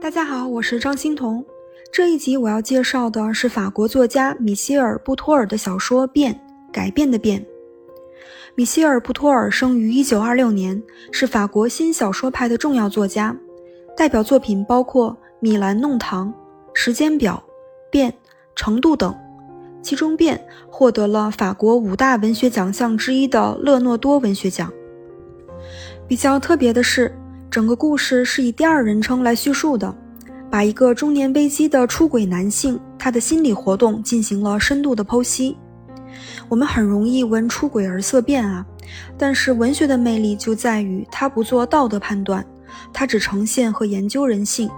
大家好，我是张欣彤。这一集我要介绍的是法国作家米歇尔·布托尔的小说《变》，改变的变。米歇尔·布托尔生于1926年，是法国新小说派的重要作家，代表作品包括《米兰弄堂》《时间表》《变》《程度》等。其中，《变》获得了法国五大文学奖项之一的勒诺多文学奖。比较特别的是。整个故事是以第二人称来叙述的，把一个中年危机的出轨男性他的心理活动进行了深度的剖析。我们很容易闻出轨而色变啊，但是文学的魅力就在于它不做道德判断，它只呈现和研究人性。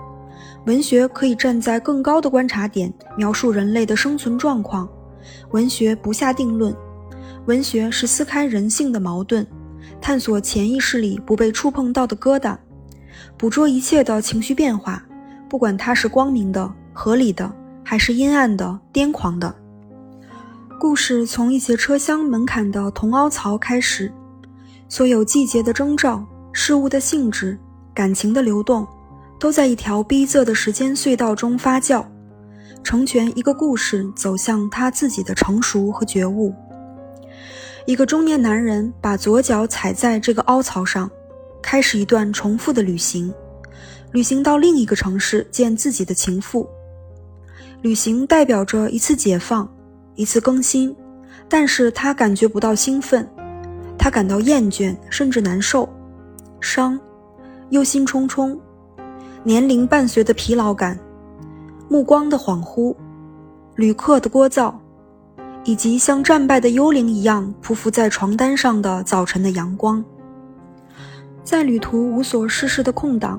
文学可以站在更高的观察点描述人类的生存状况，文学不下定论，文学是撕开人性的矛盾。探索潜意识里不被触碰到的疙瘩，捕捉一切的情绪变化，不管它是光明的、合理的，还是阴暗的、癫狂的。故事从一节车厢门槛的铜凹槽开始，所有季节的征兆、事物的性质、感情的流动，都在一条逼仄的时间隧道中发酵，成全一个故事走向他自己的成熟和觉悟。一个中年男人把左脚踩在这个凹槽上，开始一段重复的旅行，旅行到另一个城市见自己的情妇。旅行代表着一次解放，一次更新，但是他感觉不到兴奋，他感到厌倦，甚至难受、伤、忧心忡忡，年龄伴随的疲劳感，目光的恍惚，旅客的聒噪。以及像战败的幽灵一样匍匐在床单上的早晨的阳光，在旅途无所事事的空档，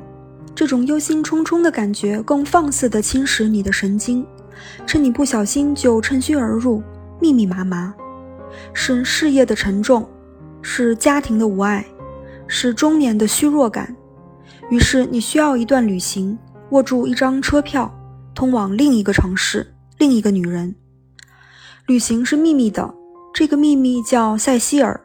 这种忧心忡忡的感觉更放肆地侵蚀你的神经，趁你不小心就趁虚而入，密密麻麻，是事业的沉重，是家庭的无爱，是中年的虚弱感。于是你需要一段旅行，握住一张车票，通往另一个城市，另一个女人。旅行是秘密的，这个秘密叫塞西尔。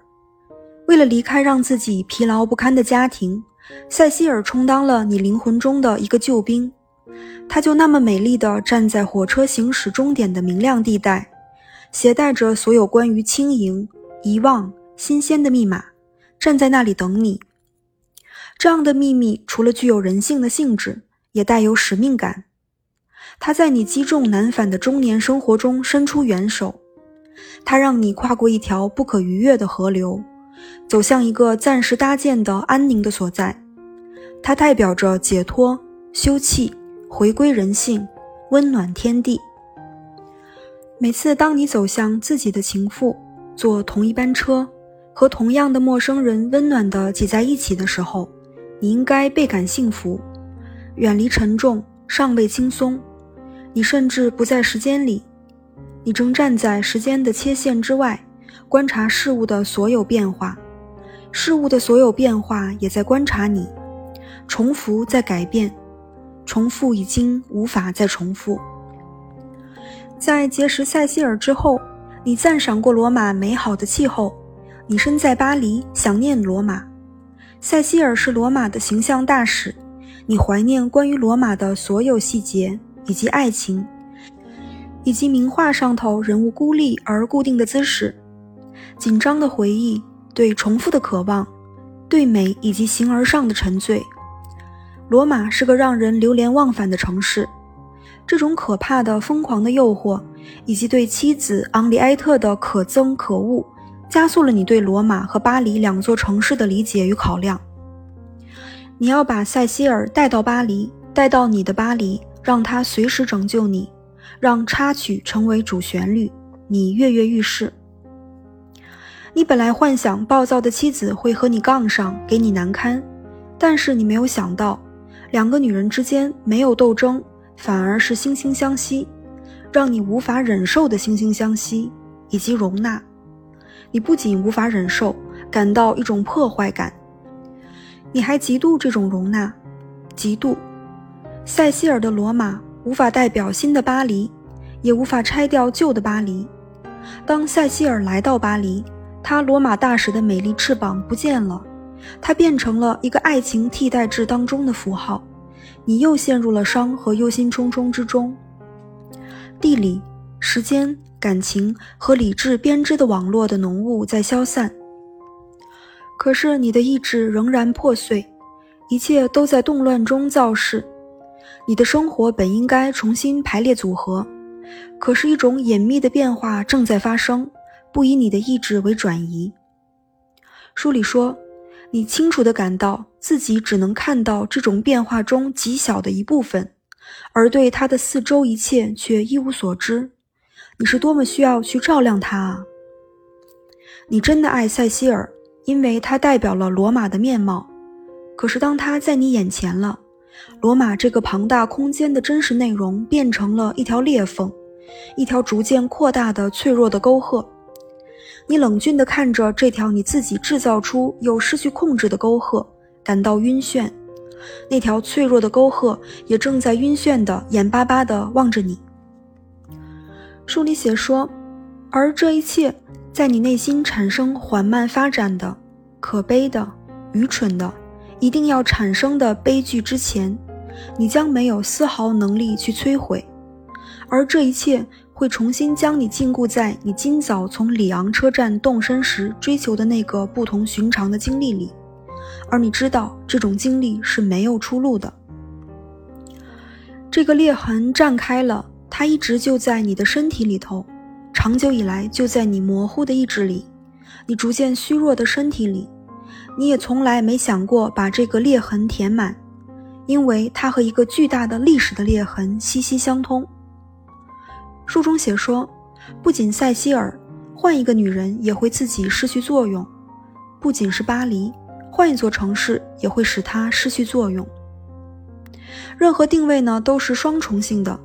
为了离开让自己疲劳不堪的家庭，塞西尔充当了你灵魂中的一个救兵。她就那么美丽地站在火车行驶终点的明亮地带，携带着所有关于轻盈、遗忘、新鲜的密码，站在那里等你。这样的秘密除了具有人性的性质，也带有使命感。他在你积重难返的中年生活中伸出援手，他让你跨过一条不可逾越的河流，走向一个暂时搭建的安宁的所在。它代表着解脱、休憩、回归人性、温暖天地。每次当你走向自己的情妇，坐同一班车，和同样的陌生人温暖地挤在一起的时候，你应该倍感幸福，远离沉重，尚未轻松。你甚至不在时间里，你正站在时间的切线之外，观察事物的所有变化，事物的所有变化也在观察你，重复在改变，重复已经无法再重复。在结识塞西尔之后，你赞赏过罗马美好的气候，你身在巴黎，想念罗马。塞西尔是罗马的形象大使，你怀念关于罗马的所有细节。以及爱情，以及名画上头人物孤立而固定的姿势，紧张的回忆，对重复的渴望，对美以及形而上的沉醉。罗马是个让人流连忘返的城市，这种可怕的、疯狂的诱惑，以及对妻子昂利埃特的可憎可恶，加速了你对罗马和巴黎两座城市的理解与考量。你要把塞西尔带到巴黎，带到你的巴黎。让他随时拯救你，让插曲成为主旋律，你跃跃欲试。你本来幻想暴躁的妻子会和你杠上，给你难堪，但是你没有想到，两个女人之间没有斗争，反而是惺惺相惜，让你无法忍受的惺惺相惜以及容纳。你不仅无法忍受，感到一种破坏感，你还嫉妒这种容纳，嫉妒。塞西尔的罗马无法代表新的巴黎，也无法拆掉旧的巴黎。当塞西尔来到巴黎，他罗马大使的美丽翅膀不见了，他变成了一个爱情替代制当中的符号，你又陷入了伤和忧心忡忡之中。地理、时间、感情和理智编织的网络的浓雾在消散，可是你的意志仍然破碎，一切都在动乱中造势。你的生活本应该重新排列组合，可是，一种隐秘的变化正在发生，不以你的意志为转移。书里说。你清楚地感到自己只能看到这种变化中极小的一部分，而对它的四周一切却一无所知。你是多么需要去照亮它啊！你真的爱塞西尔，因为它代表了罗马的面貌。可是当它在你眼前了，罗马这个庞大空间的真实内容变成了一条裂缝，一条逐渐扩大的脆弱的沟壑。你冷峻地看着这条你自己制造出又失去控制的沟壑，感到晕眩。那条脆弱的沟壑也正在晕眩的、眼巴巴地望着你。书里写说，而这一切在你内心产生缓慢发展的、可悲的、愚蠢的、一定要产生的悲剧之前，你将没有丝毫能力去摧毁。而这一切。会重新将你禁锢在你今早从里昂车站动身时追求的那个不同寻常的经历里，而你知道这种经历是没有出路的。这个裂痕绽开了，它一直就在你的身体里头，长久以来就在你模糊的意志里，你逐渐虚弱的身体里。你也从来没想过把这个裂痕填满，因为它和一个巨大的历史的裂痕息息相通。书中写说，不仅塞西尔，换一个女人也会自己失去作用；不仅是巴黎，换一座城市也会使它失去作用。任何定位呢，都是双重性的。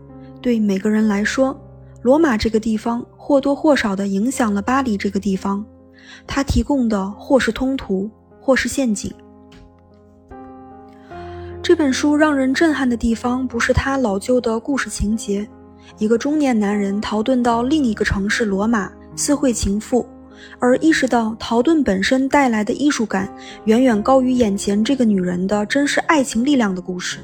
对每个人来说，罗马这个地方或多或少地影响了巴黎这个地方，它提供的或是通途，或是陷阱。这本书让人震撼的地方，不是它老旧的故事情节。一个中年男人逃遁到另一个城市罗马，私会情妇，而意识到逃遁本身带来的艺术感远远高于眼前这个女人的真实爱情力量的故事。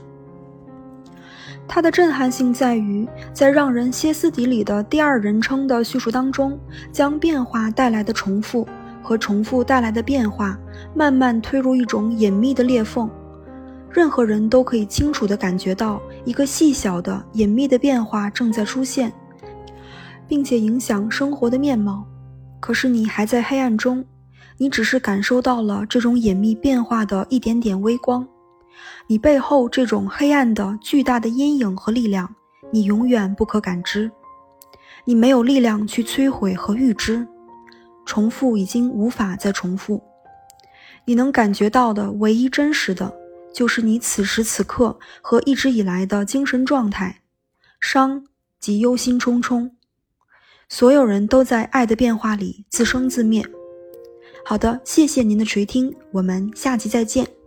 它的震撼性在于，在让人歇斯底里的第二人称的叙述当中，将变化带来的重复和重复带来的变化慢慢推入一种隐秘的裂缝。任何人都可以清楚地感觉到一个细小的、隐秘的变化正在出现，并且影响生活的面貌。可是你还在黑暗中，你只是感受到了这种隐秘变化的一点点微光。你背后这种黑暗的巨大的阴影和力量，你永远不可感知。你没有力量去摧毁和预知，重复已经无法再重复。你能感觉到的唯一真实的。就是你此时此刻和一直以来的精神状态，伤及忧心忡忡。所有人都在爱的变化里自生自灭。好的，谢谢您的垂听，我们下集再见。